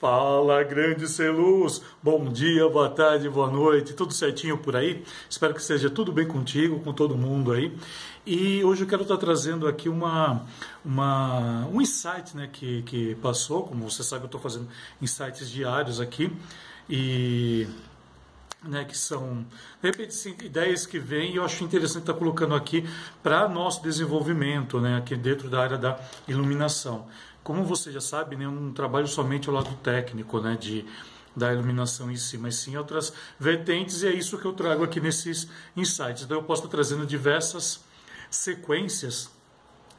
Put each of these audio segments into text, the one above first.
Fala, grande ser luz! Bom dia, boa tarde, boa noite, tudo certinho por aí? Espero que esteja tudo bem contigo, com todo mundo aí. E hoje eu quero estar trazendo aqui uma, uma, um insight né, que, que passou. Como você sabe, eu estou fazendo insights diários aqui. E né, que são, de repente, ideias que vêm e eu acho interessante estar colocando aqui para nosso desenvolvimento, né, aqui dentro da área da iluminação. Como você já sabe, né, eu não trabalho somente ao lado técnico, né, de da iluminação em si, mas sim outras vertentes, e é isso que eu trago aqui nesses insights. Então eu posso estar trazendo diversas sequências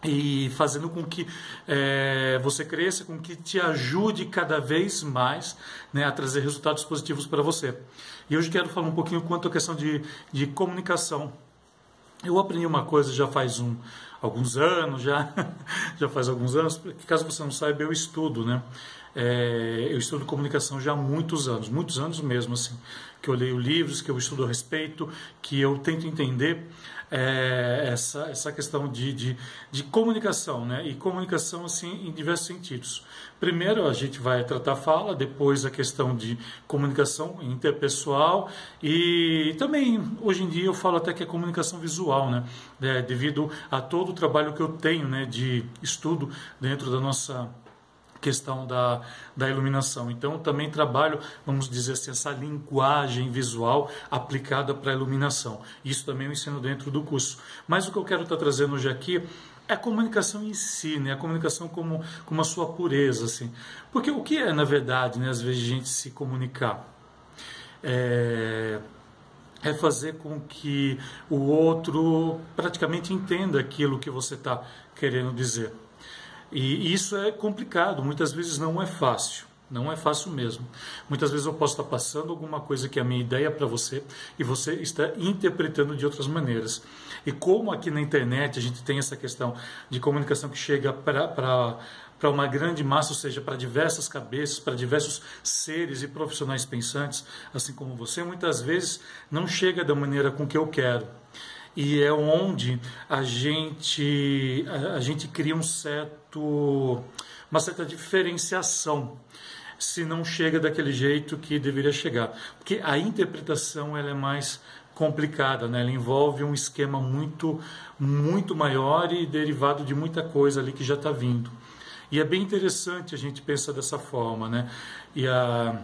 e fazendo com que é, você cresça, com que te ajude cada vez mais né, a trazer resultados positivos para você. E hoje quero falar um pouquinho quanto à questão de, de comunicação. Eu aprendi uma coisa já faz um, alguns anos, já, já faz alguns anos, porque caso você não saiba, eu estudo, né? É, eu estudo comunicação já há muitos anos, muitos anos mesmo, assim, que eu leio livros, que eu estudo a respeito, que eu tento entender é, essa, essa questão de, de, de, comunicação, né? E comunicação, assim, em diversos sentidos. Primeiro, a gente vai tratar fala, depois a questão de comunicação interpessoal e também, hoje em dia, eu falo até que é comunicação visual, né? É, devido a todo o trabalho que eu tenho, né, de estudo dentro da nossa questão da, da iluminação. Então, também trabalho, vamos dizer assim, essa linguagem visual aplicada para a iluminação. Isso também eu ensino dentro do curso. Mas o que eu quero estar trazendo hoje aqui é a comunicação em si, né? a comunicação como, como a sua pureza. Assim. Porque o que é, na verdade, né, às vezes, a gente se comunicar? É, é fazer com que o outro praticamente entenda aquilo que você está querendo dizer. E isso é complicado, muitas vezes não é fácil. Não é fácil mesmo. Muitas vezes eu posso estar passando alguma coisa que é a minha ideia para você e você está interpretando de outras maneiras. E como aqui na internet a gente tem essa questão de comunicação que chega para para uma grande massa, ou seja, para diversas cabeças, para diversos seres e profissionais pensantes, assim como você, muitas vezes não chega da maneira com que eu quero e é onde a gente a, a gente cria um certo uma certa diferenciação se não chega daquele jeito que deveria chegar. Porque a interpretação ela é mais complicada né? Ela envolve um esquema muito muito maior e derivado de muita coisa ali que já está vindo. E é bem interessante a gente pensar dessa forma né? E a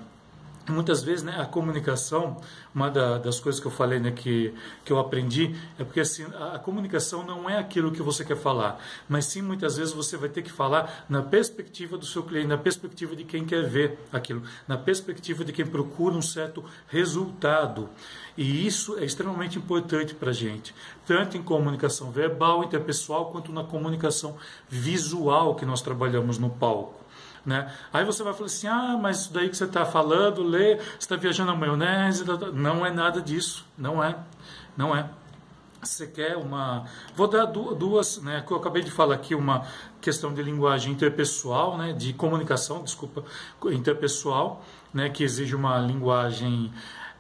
muitas vezes né, a comunicação uma da, das coisas que eu falei né, que, que eu aprendi é porque assim a, a, comunicação não é aquilo que você quer falar mas sim muitas vezes você vai ter que falar na perspectiva do seu cliente na perspectiva de quem quer ver aquilo na perspectiva de quem procura um certo resultado. E isso é extremamente importante para a gente tanto em comunicação verbal interpessoal quanto na comunicação visual que nós trabalhamos no palco né? Aí você vai falar assim: ah, mas isso daí que você está falando, lê, você está viajando na maionese. Tá, tá. Não é nada disso. Não é. Não é. Você quer uma. Vou dar duas, né? Que eu acabei de falar aqui, uma questão de linguagem interpessoal, né? De comunicação, desculpa, interpessoal, né? Que exige uma linguagem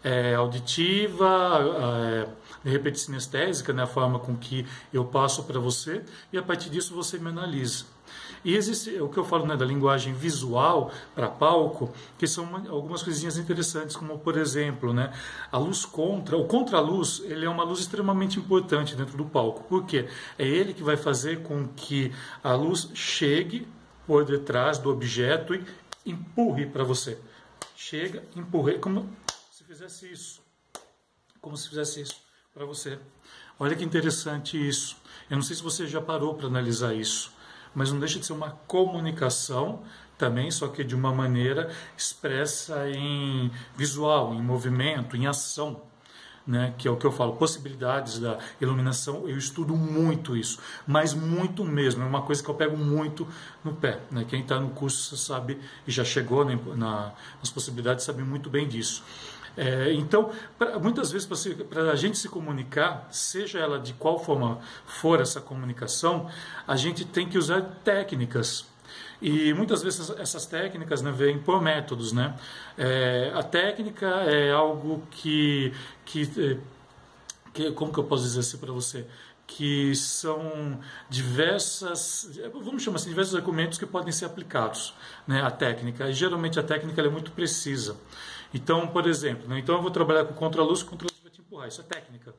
é, auditiva, é, de repente sinestésica, né? A forma com que eu passo para você, e a partir disso você me analisa. E existe o que eu falo né, da linguagem visual para palco, que são uma, algumas coisinhas interessantes, como por exemplo, né, a luz contra, o contra-luz, ele é uma luz extremamente importante dentro do palco. Por quê? É ele que vai fazer com que a luz chegue por detrás do objeto e empurre para você. Chega, empurre, é como se fizesse isso. Como se fizesse isso para você. Olha que interessante isso. Eu não sei se você já parou para analisar isso mas não deixa de ser uma comunicação também, só que de uma maneira expressa em visual, em movimento, em ação. Né, que é o que eu falo, possibilidades da iluminação, eu estudo muito isso, mas muito mesmo, é uma coisa que eu pego muito no pé. Né? Quem está no curso sabe e já chegou né, na, nas possibilidades sabe muito bem disso. É, então, pra, muitas vezes, para a gente se comunicar, seja ela de qual forma for essa comunicação, a gente tem que usar técnicas. E muitas vezes essas técnicas né, vêm por métodos. Né? É, a técnica é algo que, que, é, que. Como que eu posso dizer assim para você? que são diversas, vamos chamar assim, diversos argumentos que podem ser aplicados né, à técnica. E geralmente a técnica é muito precisa. Então, por exemplo, né, então eu vou trabalhar com contraluz, contraluz vai te empurrar. Isso é técnica.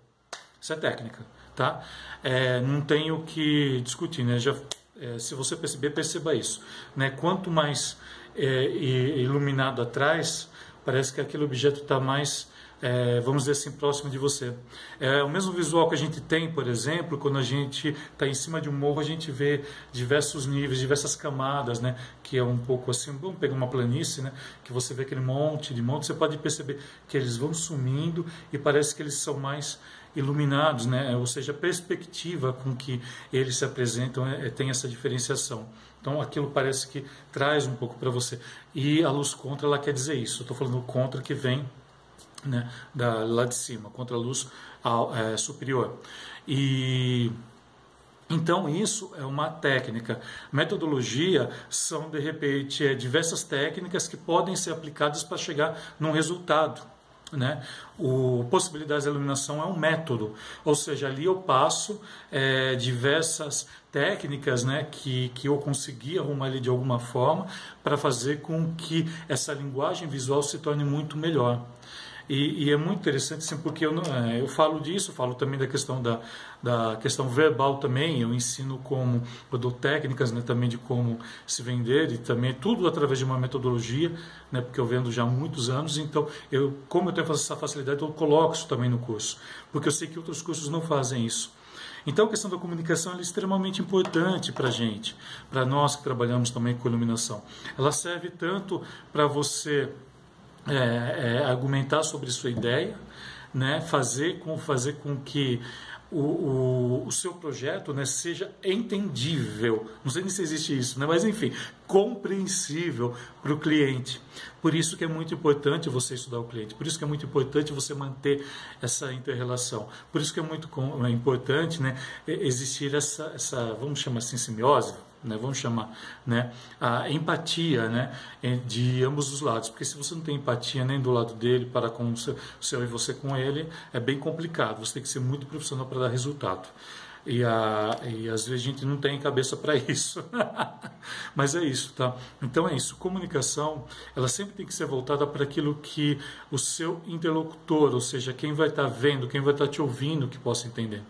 Isso é técnica, tá? É, não tenho que discutir, né? Já, é, se você perceber, perceba isso. Né? Quanto mais é, iluminado atrás, parece que aquele objeto está mais é, vamos dizer assim, próximo de você. É o mesmo visual que a gente tem, por exemplo, quando a gente está em cima de um morro, a gente vê diversos níveis, diversas camadas, né? Que é um pouco assim, vamos pegar uma planície, né? Que você vê aquele monte de monte, você pode perceber que eles vão sumindo e parece que eles são mais iluminados, né? Ou seja, a perspectiva com que eles se apresentam é, é tem essa diferenciação. Então aquilo parece que traz um pouco para você. E a luz contra, ela quer dizer isso. Estou falando contra que vem né, da, lá de cima, contra a luz é, superior. E então isso é uma técnica. Metodologia são de repente é, diversas técnicas que podem ser aplicadas para chegar num resultado. Né? O possibilidades de iluminação é um método, ou seja, ali eu passo é, diversas técnicas né, que, que eu consegui arrumar ali de alguma forma para fazer com que essa linguagem visual se torne muito melhor. E, e, é muito interessante, assim, porque eu, é, eu falo disso, falo também da questão da, da questão verbal também, eu ensino como, eu dou técnicas né, também de como se vender e também tudo através de uma metodologia, né, porque eu vendo já há muitos anos, então eu, como eu tenho essa facilidade, eu coloco isso também no curso, porque eu sei que outros cursos não fazem isso. Então a questão da comunicação é extremamente importante para a gente, para nós que trabalhamos também com iluminação. Ela serve tanto para você é, é, argumentar sobre sua ideia, né, fazer com fazer com que o, o, o, seu projeto né, seja entendível. Não sei nem se existe isso, né, mas enfim, compreensível para o cliente. Por isso que é muito importante você estudar o cliente. Por isso que é muito importante você manter essa interrelação. Por isso que é muito é importante né, existir essa, essa, vamos chamar assim, simbiose, né, vamos chamar, né, a empatia né, de ambos os lados. Porque se você não tem empatia nem do lado dele para com o seu, o seu e você com ele, é bem complicado. Você tem que ser muito profissional para dar resultado. E, a, e às vezes a gente não tem cabeça para isso. Mas é isso, tá? Então é isso. Comunicação, ela sempre tem que ser voltada para aquilo que o seu interlocutor, ou seja, quem vai estar tá vendo, quem vai estar tá te ouvindo, que possa entender.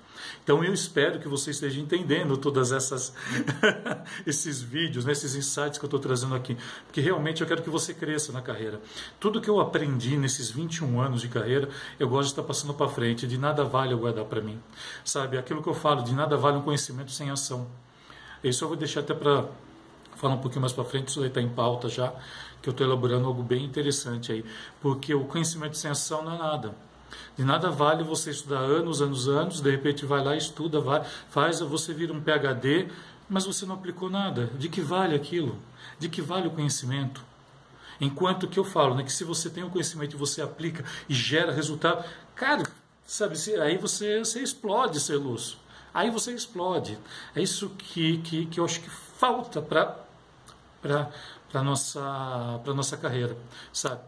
Então eu espero que você esteja entendendo todas essas esses vídeos, né, esses insights que eu estou trazendo aqui, porque realmente eu quero que você cresça na carreira. Tudo que eu aprendi nesses 21 anos de carreira, eu gosto de estar passando para frente. De nada vale eu guardar para mim, sabe? Aquilo que eu falo, de nada vale um conhecimento sem ação. Isso eu vou deixar até para falar um pouquinho mais para frente, isso aí está em pauta já, que eu estou elaborando algo bem interessante aí, porque o conhecimento sem ação não é nada. De nada vale você estudar anos, anos, anos, de repente vai lá, estuda, vai, faz, você vira um PhD, mas você não aplicou nada. De que vale aquilo? De que vale o conhecimento? Enquanto que eu falo, né, que se você tem o conhecimento e você aplica e gera resultado, cara, sabe, aí você, você explode ser luz. Aí você explode. É isso que, que, que eu acho que falta para a nossa, nossa carreira, sabe?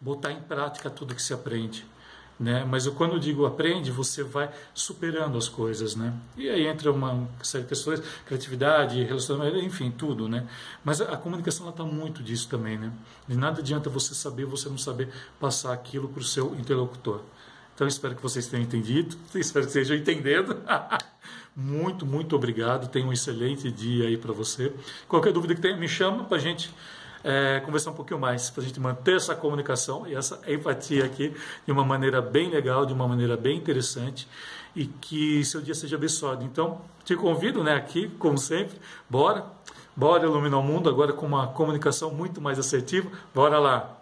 Botar em prática tudo que se aprende. Né? Mas eu, quando eu digo aprende, você vai superando as coisas, né? E aí entra uma série de questões, criatividade, relacionamento, enfim, tudo, né? Mas a, a comunicação está muito disso também, né? De nada adianta você saber, você não saber passar aquilo para o seu interlocutor. Então espero que vocês tenham entendido, espero que estejam entendendo. muito, muito obrigado. Tenha um excelente dia aí para você. Qualquer dúvida que tenha, me chama para a gente é, conversar um pouquinho mais, para a gente manter essa comunicação e essa empatia aqui de uma maneira bem legal, de uma maneira bem interessante e que seu dia seja abençoado. Então, te convido né, aqui, como sempre, bora, bora iluminar o mundo agora com uma comunicação muito mais assertiva. Bora lá!